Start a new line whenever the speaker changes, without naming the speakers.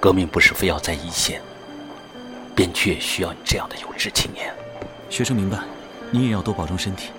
革命不是非要在一线边区也需要你这样的有志青年。
学生明白你也要多保重身体。